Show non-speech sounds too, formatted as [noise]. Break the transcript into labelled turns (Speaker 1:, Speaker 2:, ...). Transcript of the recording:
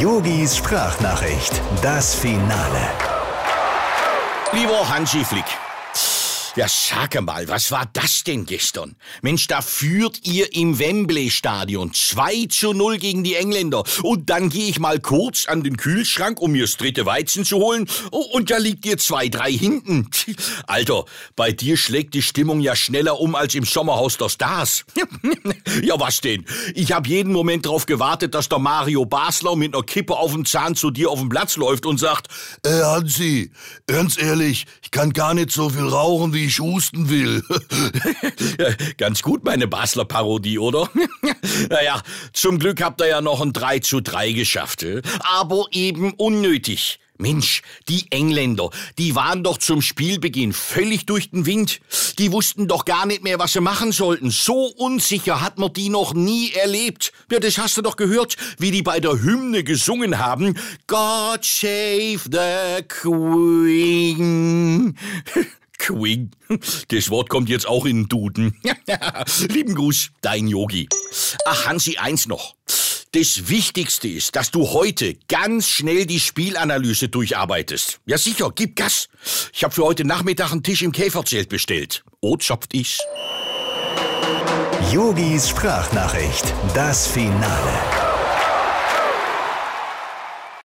Speaker 1: Yogis Sprachnachricht, das Finale.
Speaker 2: Lieber Hansi Flick. Ja, sag mal, was war das denn gestern? Mensch, da führt ihr im Wembley-Stadion 2 zu 0 gegen die Engländer. Und dann gehe ich mal kurz an den Kühlschrank, um mir das dritte Weizen zu holen. Oh, und da liegt ihr 2-3 hinten. Alter, bei dir schlägt die Stimmung ja schneller um als im Sommerhaus der Stars. [laughs] ja, was denn? Ich habe jeden Moment drauf gewartet, dass der Mario Basler mit einer Kippe auf dem Zahn zu dir auf den Platz läuft und sagt,
Speaker 3: Äh, Hansi, ganz ehrlich, ich kann gar nicht so viel rauchen, wie ich husten will. [laughs]
Speaker 2: Ganz gut, meine Basler Parodie, oder? [laughs] naja, zum Glück habt ihr ja noch ein 3 zu 3 geschafft. äh? Aber eben unnötig. Mensch, die Engländer, die waren doch zum Spielbeginn völlig durch den Wind. Die wussten doch gar nicht mehr, was sie machen sollten. So unsicher hat man die noch nie erlebt. Ja, das hast du doch gehört, wie die bei der Hymne gesungen haben. God save the Queen. [laughs] Queen. Das Wort kommt jetzt auch in den Duden. [laughs] Lieben Gruß, dein Yogi. Ach, Hansi, eins noch. Das Wichtigste ist, dass du heute ganz schnell die Spielanalyse durcharbeitest. Ja sicher, gib Gas. Ich habe für heute Nachmittag einen Tisch im Käferzelt bestellt. Oh, schopft ich's.
Speaker 1: Yogis Sprachnachricht, das Finale.